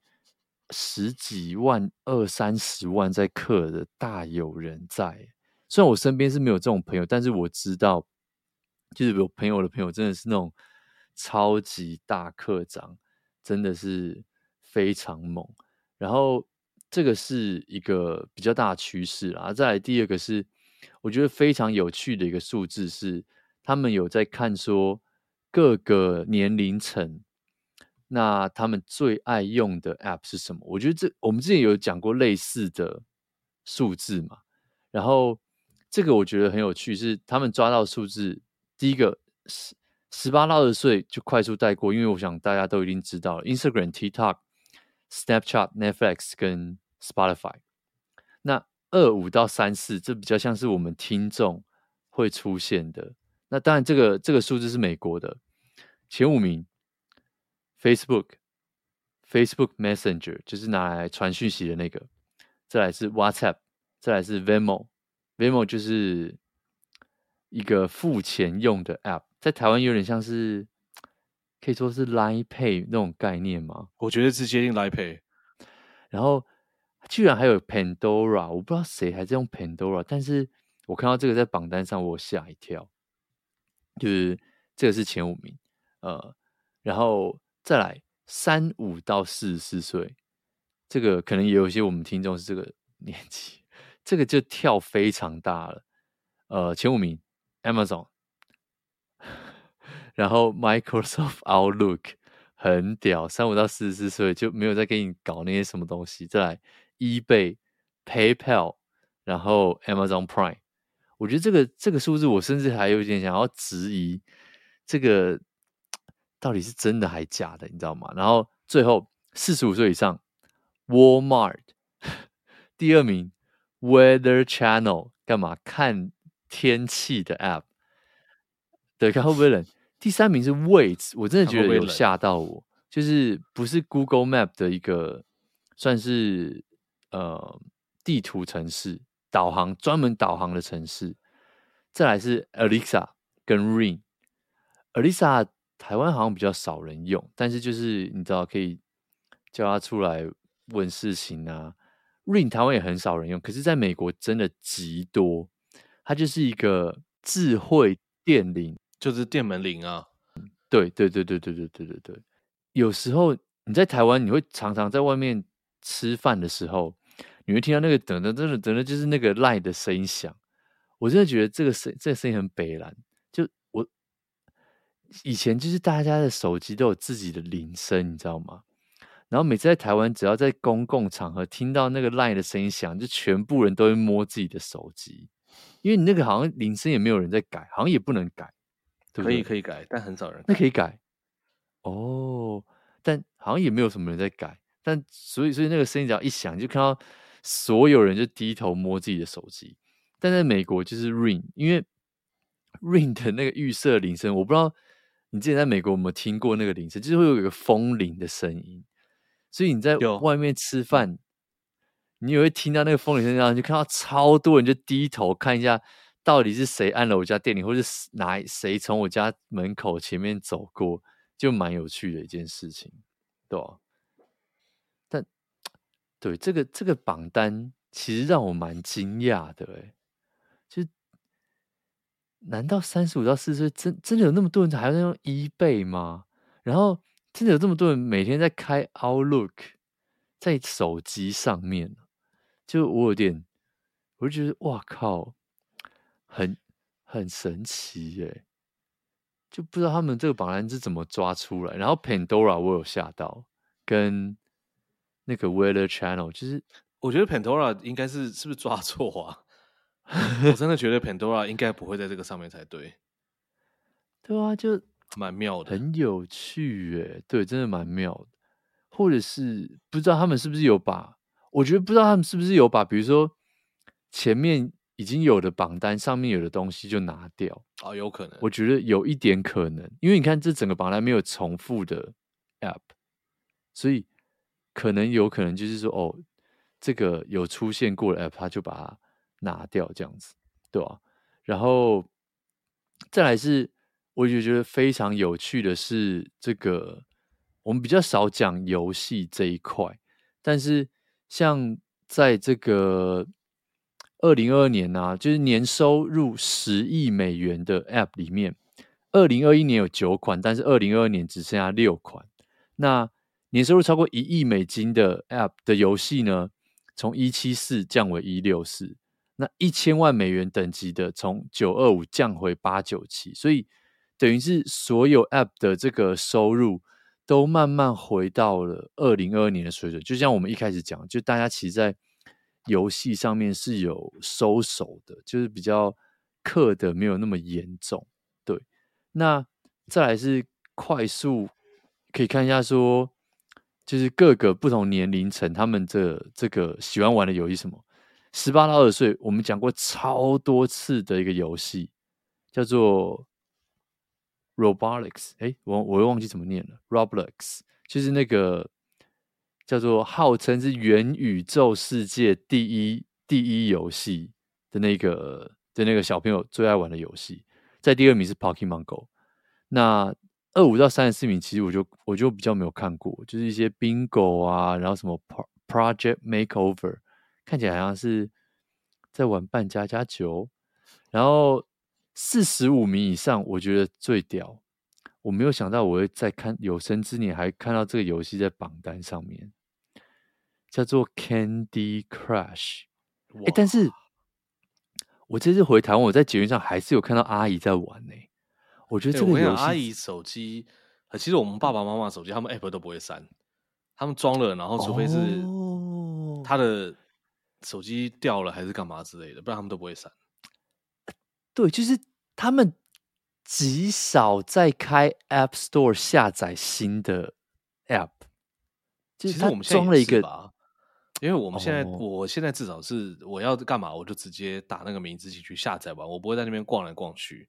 十几万、二三十万在氪的大有人在。虽然我身边是没有这种朋友，但是我知道，就是有朋友的朋友真的是那种超级大课长，真的是非常猛。然后这个是一个比较大的趋势啊。再来第二个是，我觉得非常有趣的一个数字是，他们有在看说各个年龄层，那他们最爱用的 App 是什么？我觉得这我们之前有讲过类似的数字嘛。然后这个我觉得很有趣，是他们抓到数字，第一个十十八到二十岁就快速带过，因为我想大家都已经知道了，Instagram、TikTok、Snapchat、Netflix 跟 Spotify。那二五到三四，这比较像是我们听众会出现的。那当然，这个这个数字是美国的前五名：Facebook、Facebook Messenger，就是拿来传讯息的那个；再来是 WhatsApp，再来是 vmo Venmo，Venmo 就是一个付钱用的 App，在台湾有点像是可以说是 Line Pay 那种概念吗？我觉得是接近 Line Pay。然后居然还有 Pandora，我不知道谁还在用 Pandora，但是我看到这个在榜单上，我吓一跳。就是这个是前五名，呃，然后再来三五到四十四岁，这个可能也有一些我们听众是这个年纪，这个就跳非常大了，呃，前五名 Amazon，然后 Microsoft Outlook 很屌，三五到四十四岁就没有再给你搞那些什么东西，再来 eBay、PayPal，然后 Amazon Prime。我觉得这个这个数字，我甚至还有点想要质疑，这个到底是真的还假的，你知道吗？然后最后四十五岁以上，Walmart 第二名，Weather Channel 干嘛看天气的 App？对，看会不会冷。第三名是 Wait，我真的觉得有吓到我，就是不是 Google Map 的一个算是呃地图城市。导航专门导航的城市，再来是 Alexa 跟 Ring。Alexa 台湾好像比较少人用，但是就是你知道可以叫他出来问事情啊。Ring 台湾也很少人用，可是在美国真的极多。它就是一个智慧电铃，就是电门铃啊。对对对对对对对对对。有时候你在台湾，你会常常在外面吃饭的时候。你会听到那个等等等等等等，就是那个 LINE 的声音响。我真的觉得这个声这个声音很北蓝。就我以前就是大家的手机都有自己的铃声，你知道吗？然后每次在台湾，只要在公共场合听到那个 LINE 的声音响，就全部人都会摸自己的手机，因为你那个好像铃声也没有人在改，好像也不能改。对不对？可以可以改，但很少人。那可以改哦，但好像也没有什么人在改。但所以所以那个声音只要一响，就看到。所有人就低头摸自己的手机，但在美国就是 Ring，因为 Ring 的那个预设铃声，我不知道你之前在美国有没有听过那个铃声，就是会有一个风铃的声音，所以你在外面吃饭，你也会听到那个风铃声，然后就看到超多人就低头看一下，到底是谁按了我家电铃，或者是哪谁从我家门口前面走过，就蛮有趣的一件事情，对吧？对，这个这个榜单其实让我蛮惊讶的，哎，就难道三十五到四十岁真真的有那么多人还在用 eBay 吗？然后真的有这么多人每天在开 Outlook 在手机上面？就我有点，我就觉得哇靠，很很神奇耶，就不知道他们这个榜单是怎么抓出来。然后 Pandora 我有吓到，跟。那个 Weather Channel，就是我觉得 Pandora 应该是是不是抓错啊？<laughs> 我真的觉得 Pandora 应该不会在这个上面才对。对啊，就蛮妙的，很有趣诶。对，真的蛮妙的。或者是不知道他们是不是有把，我觉得不知道他们是不是有把，比如说前面已经有的榜单上面有的东西就拿掉啊、哦，有可能。我觉得有一点可能，因为你看这整个榜单没有重复的 App，所以。可能有可能就是说，哦，这个有出现过的 app，他就把它拿掉，这样子，对吧？然后再来是，我就觉得非常有趣的是，这个我们比较少讲游戏这一块，但是像在这个二零二二年啊，就是年收入十亿美元的 app 里面，二零二一年有九款，但是二零二二年只剩下六款，那。年收入超过一亿美金的 App 的游戏呢，从一七四降为一六四，那一千万美元等级的从九二五降回八九七，所以等于是所有 App 的这个收入都慢慢回到了二零二二年的水准。就像我们一开始讲，就大家其实，在游戏上面是有收手的，就是比较氪的没有那么严重。对，那再来是快速可以看一下说，就是各个不同年龄层他们这这个喜欢玩的游戏什么。十八到二十岁，我们讲过超多次的一个游戏，叫做 Roblox。哎，我我又忘记怎么念了。Roblox 就是那个叫做号称是元宇宙世界第一第一游戏的那个的那个小朋友最爱玩的游戏。在第二名是 Pokémon Go。那二五到三十四名，其实我就我就比较没有看过，就是一些 Bingo 啊，然后什么 Project Makeover。看起来好像是在玩扮家家酒，然后四十五名以上，我觉得最屌。我没有想到我会在看有生之年还看到这个游戏在榜单上面，叫做 Candy Crush。哎，但是我这次回台湾，我在捷运上还是有看到阿姨在玩呢。我觉得这个游戏，阿姨手机，其实我们爸爸妈妈手机，他们 App 都不会删，他们装了，然后除非是他的。手机掉了还是干嘛之类的，不然他们都不会删。对，就是他们极少在开 App Store 下载新的 App。其实我们装了一个，因为我们现在，哦、我现在至少是我要干嘛，我就直接打那个名字进去下载吧，我不会在那边逛来逛去。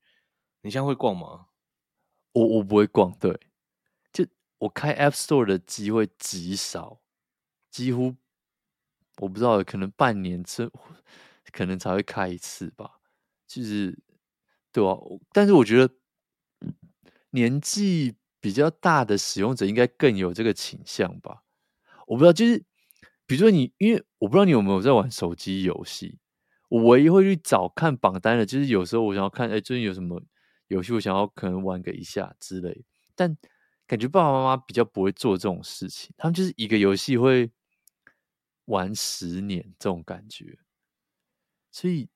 你现在会逛吗？我我不会逛，对，就我开 App Store 的机会极少，几乎。我不知道，可能半年这可能才会开一次吧。就是对啊，但是我觉得年纪比较大的使用者应该更有这个倾向吧。我不知道，就是比如说你，因为我不知道你有没有在玩手机游戏。我唯一会去找看榜单的，就是有时候我想要看，哎，最近有什么游戏，我想要可能玩个一下之类。但感觉爸爸妈妈比较不会做这种事情，他们就是一个游戏会。玩十年这种感觉，所以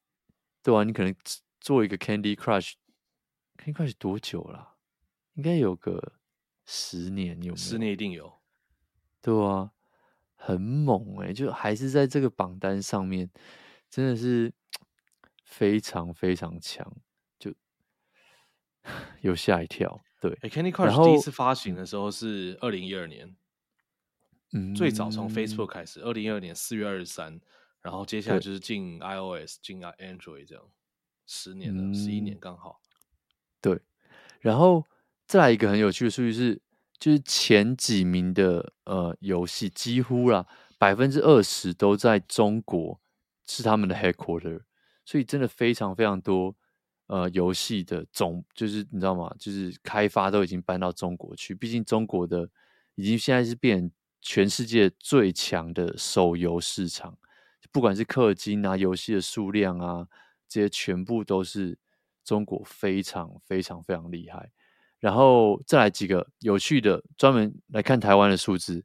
对啊，你可能做一个 Candy Crush，Candy Crush 多久了啊？应该有个十年，有没有？十年一定有，对啊，很猛欸，就还是在这个榜单上面，真的是非常非常强，就 <laughs> 有吓一跳。对，欸，Candy Crush 第一次发行的时候是二零一二年。嗯最早从 Facebook 开始，二零一二年四月二十三，然后接下来就是进 iOS、进 Android 这样，十年了，十一、嗯、年刚好。对，然后再来一个很有趣的数据是，就是前几名的呃游戏几乎啦百分之二十都在中国是他们的 headquarter，所以真的非常非常多呃游戏的总就是你知道吗？就是开发都已经搬到中国去，毕竟中国的已经现在是变。全世界最强的手游市场，不管是氪金啊、游戏的数量啊，这些全部都是中国非常非常非常厉害。然后再来几个有趣的，专门来看台湾的数字，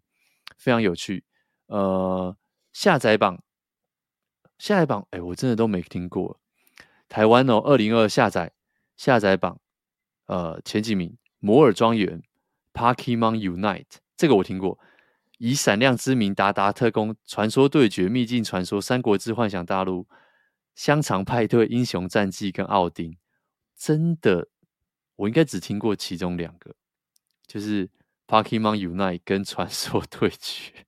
非常有趣。呃，下载榜，下载榜，哎，我真的都没听过。台湾哦，二零二下载下载榜，呃，前几名：摩尔庄园、Pokemon Unite，这个我听过。以闪亮之名，达达特工、传说对决、秘境传说、三国志幻想大陆、香肠派对、英雄战记跟奥丁，真的，我应该只听过其中两个，就是 Pokemon Unite 跟传说对决，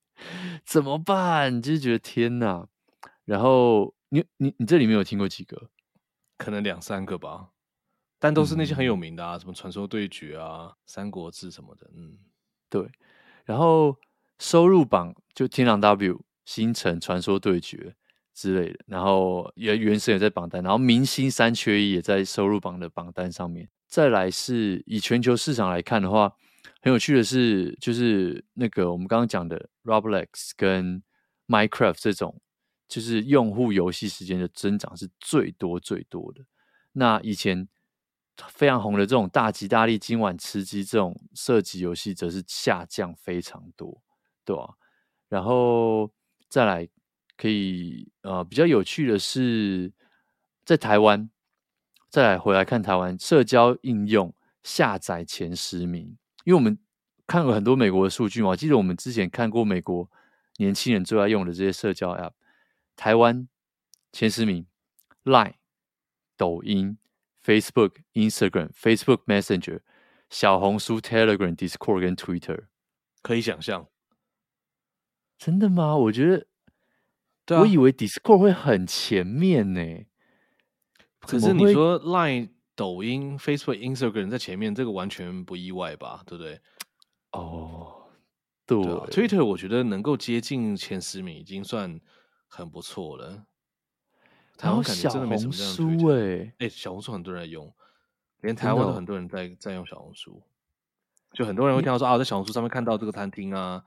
怎么办？就是觉得天哪！然后你你你这里面有听过几个？可能两三个吧，但都是那些很有名的啊，嗯、什么传说对决啊、三国志什么的，嗯，对，然后。收入榜就《天堂 W》《星辰传说对决》之类的，然后也原神也在榜单，然后明星三缺一也在收入榜的榜单上面。再来是以全球市场来看的话，很有趣的是，就是那个我们刚刚讲的 Roblox 跟 Minecraft 这种，就是用户游戏时间的增长是最多最多的。那以前非常红的这种大吉大利、今晚吃鸡这种射击游戏，则是下降非常多。对啊，然后再来可以呃比较有趣的是，在台湾再来回来看台湾社交应用下载前十名，因为我们看过很多美国的数据嘛，我记得我们之前看过美国年轻人最爱用的这些社交 App，台湾前十名：Line、抖音、Facebook、Instagram、Facebook Messenger、小红书、Telegram、Discord 跟 Twitter。可以想象，真的吗？我觉得，对啊，我以为 Discord 会很前面呢。可是你说 Line、抖音、Facebook、Instagram 在前面，这个完全不意外吧？对不对？哦，对，对啊，Twitter 我觉得能够接近前十名已经算很不错了。台湾感觉真的没什么这样。哎，哎，小红书很多人在用，连台湾都很多人在在用小红书。就很多人会听到说啊，在小红书上面看到这个餐厅啊，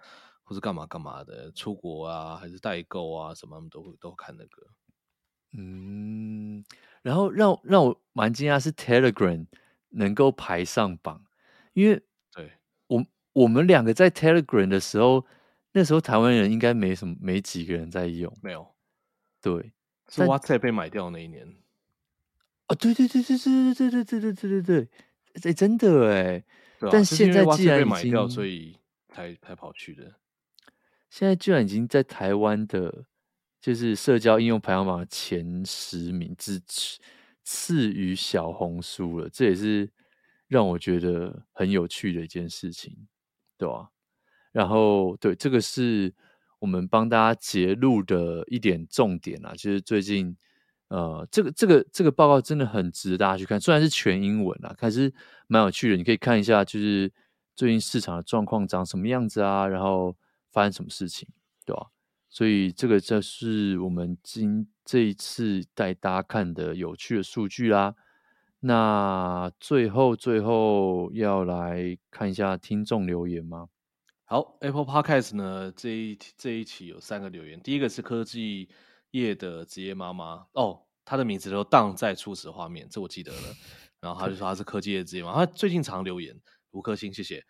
或是干嘛干嘛的，出国啊，还是代购啊，什么他们都会都看那个。嗯，然后让让我蛮惊讶是 Telegram 能够排上榜，因为对我我们两个在 Telegram 的时候，那时候台湾人应该没什么没几个人在用，没有。对，是 WhatsApp 被买掉那一年。哦，对对对对对对对对对对对对对，哎，真的哎。但现在既然已经买掉，所以才才跑去的。现在居然已经在台湾的，就是社交应用排行榜前十名，只次于小红书了。这也是让我觉得很有趣的一件事情，对吧？然后，对，这个是我们帮大家截录的一点重点啊，就是最近。呃，这个这个这个报告真的很值得大家去看，虽然是全英文啊，可是蛮有趣的。你可以看一下，就是最近市场的状况长什么样子啊，然后发生什么事情，对吧？所以这个就是我们今这一次带大家看的有趣的数据啦。那最后最后要来看一下听众留言吗？好，Apple Podcast 呢，这一这一期有三个留言，第一个是科技业的职业妈妈哦，她的名字都当在初始画面，这我记得了。然后她就说她是科技业的职业妈妈，她最近常留言五颗星，谢谢。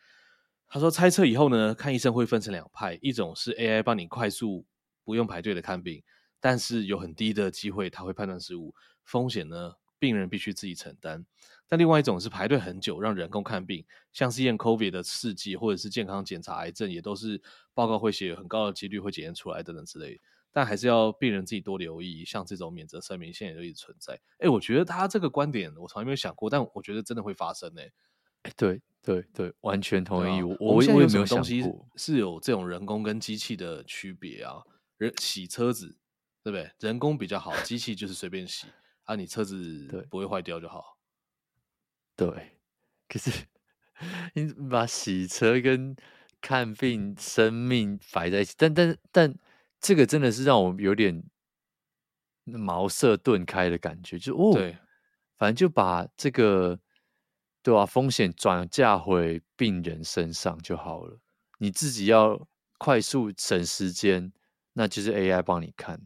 他说猜测以后呢，看医生会分成两派，一种是 AI 帮你快速不用排队的看病，但是有很低的机会他会判断失误，风险呢病人必须自己承担。但另外一种是排队很久让人工看病，像是验 COVID 的试剂或者是健康检查癌症，也都是报告会写很高的几率会检验出来等等之类。但还是要病人自己多留意，像这种免责声明现在就一直存在。哎，我觉得他这个观点我从来没有想过，但我觉得真的会发生呢。哎，对对对，完全同意。啊、我我，我现在有什么东西是有这种人工跟机器的区别啊？人洗车子，对不对？人工比较好，机器就是随便洗啊，你车子不会坏掉就好。对，对，可是你把洗车跟看病生命摆在一起，但但但。这个真的是让我有点茅塞顿开的感觉，就哦，对，反正就把这个对吧、风险转嫁回病人身上就好了。你自己要快速省时间，那就是 AI 帮你看。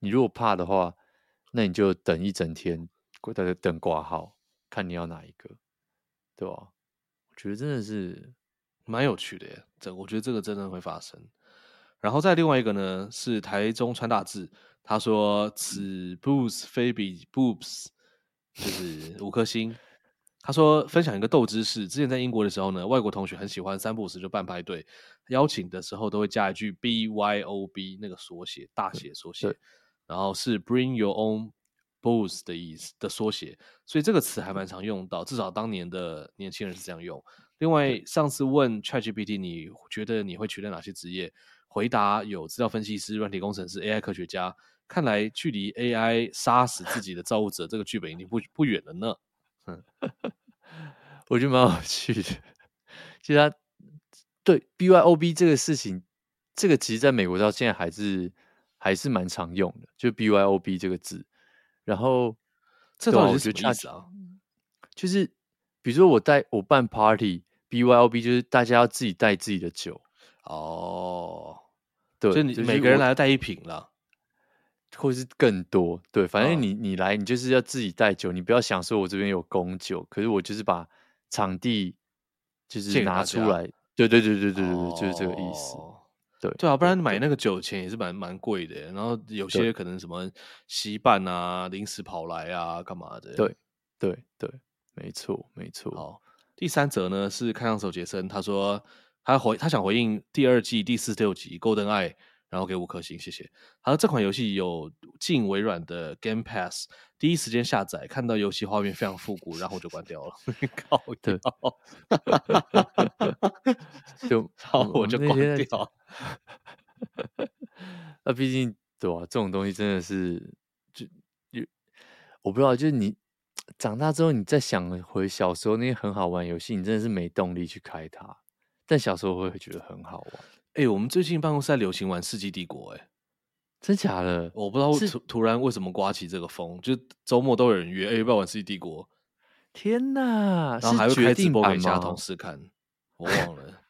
你如果怕的话，那你就等一整天，等等挂号，看你要哪一个，对吧、我觉得真的是蛮有趣的耶，这我觉得这个真的会发生。然后再另外一个呢，是台中川大志，他说此 boost 非彼 boobs，就是五颗星。他说分享一个豆知识，之前在英国的时候呢，外国同学很喜欢三不五时就办派对，邀请的时候都会加一句 B Y O B 那个缩写，大写缩写，然后是 Bring your own booze 的意思的缩写，所以这个词还蛮常用到，至少当年的年轻人是这样用。另外上次问 ChatGPT，你觉得你会取代哪些职业？回答有资料分析师、软体工程师、AI 科学家，看来距离 AI 杀死自己的造物者这个剧本已经不不远了呢。嗯，<laughs> 我觉得蛮有趣的。其实他对 BYOB 这个事情，这个其实在美国到现在还是还是蛮常用的，就 BYOB 这个字。然后这到底是什么意思啊？就是比如说我带我办 party，BYOB 就是大家要自己带自己的酒哦。对，就你每个人来带一瓶了，或是更多。对，反正你你来，你就是要自己带酒，你不要想说我这边有供酒，可是我就是把场地就是拿出来。对对对对对对，哦、就是这个意思。对对啊，不然买那个酒钱也是蛮蛮贵的。然后有些可能什么稀办啊，临时跑来啊，干嘛的？对对对，没错没错。好，第三则呢是看上手杰森，他说他回他想回应第二季第四十六集《Golden Eye》，然后给五颗星，谢谢。他说这款游戏有进微软的 Game Pass，第一时间下载，看到游戏画面非常复古，然后我就关掉了。<laughs> 靠 <laughs> 对，就 <laughs> 好，我就关掉。那毕竟对吧、啊？这种东西真的是就就我不知道，就是你。长大之后，你再想回小时候那些很好玩游戏，你真的是没动力去开它。但小时候会觉得很好玩。哎、欸，我们最近办公室在流行玩《世纪帝国》，哎，真假的？我不知道突突然为什么刮起这个风，就周末都有人约，哎、欸，要不要玩《世纪帝国》？天哪！然后还会开直播给其他同事看，我忘了。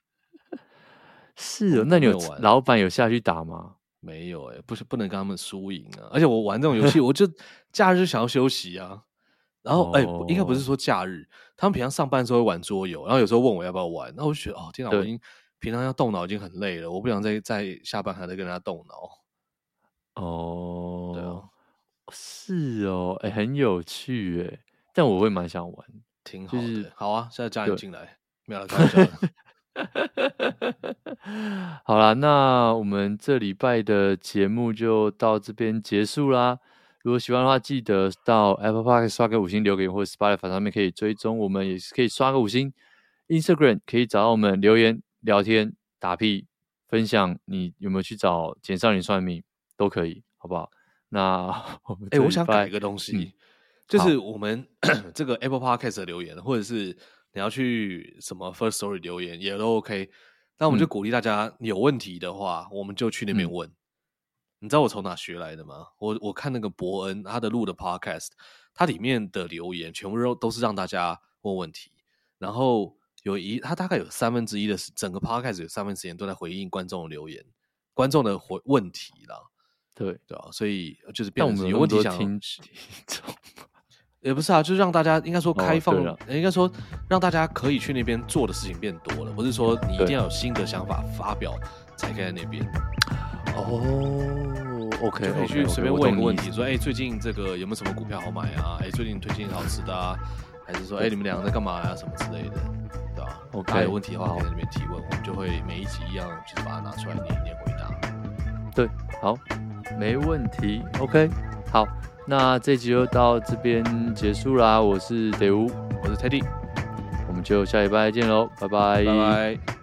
<laughs> 是哦，那你有老板有下去打吗？没有、欸，哎，不是不能跟他们输赢啊。而且我玩这种游戏，<laughs> 我就假日就想要休息啊。然后，哎、oh. 欸，应该不是说假日，他们平常上班的时候会玩桌游，然后有时候问我要不要玩，那我就觉得，哦，天哪，我已经平常要动脑已经很累了，我不想再再下班还在跟他动脑。哦，对啊，是哦，哎、欸，很有趣哎，但我会蛮想玩，挺好的。就是、好啊，现在加你进来，没有了，<laughs> 开玩笑 <laughs> 好啦，那我们这礼拜的节目就到这边结束啦。如果喜欢的话，记得到 Apple Park 刷个五星留言，或者 Spotify 上面可以追踪我们，也是可以刷个五星。Instagram 可以找到我们留言、聊天、打屁、分享，你有没有去找简少年算命都可以，好不好？那 <laughs> 我们哎、欸，我想改一个东西，嗯、就是我们 <coughs> 这个 Apple Podcast 的留言，或者是你要去什么 First Story 留言也都 OK。那我们就鼓励大家，你有问题的话，我们就去那边问。嗯你知道我从哪学来的吗？我我看那个伯恩他的录的 podcast，它里面的留言全部都都是让大家问问题，然后有一他大概有三分之一的整个 podcast 有三分之一都在回应观众的留言，观众的回问题啦。对对啊，所以就是变成有问题想听，也不是啊，就是让大家应该说开放，哦、应该说让大家可以去那边做的事情变多了，不是说你一定要有新的想法发表才可以在那边。哦，OK，可以去随便问一个问题，说，哎，最近这个有没有什么股票好买啊？哎，最近推荐好吃的啊？还是说，哎，你们两个在干嘛呀？什么之类的，对吧？OK，有问题的话可以在那边提问，我们就会每一集一样，就是把它拿出来念一念回答。对，好，没问题。OK，好，那这集就到这边结束啦。我是德乌，我是 Teddy，我们就下礼拜见喽，拜拜，拜拜。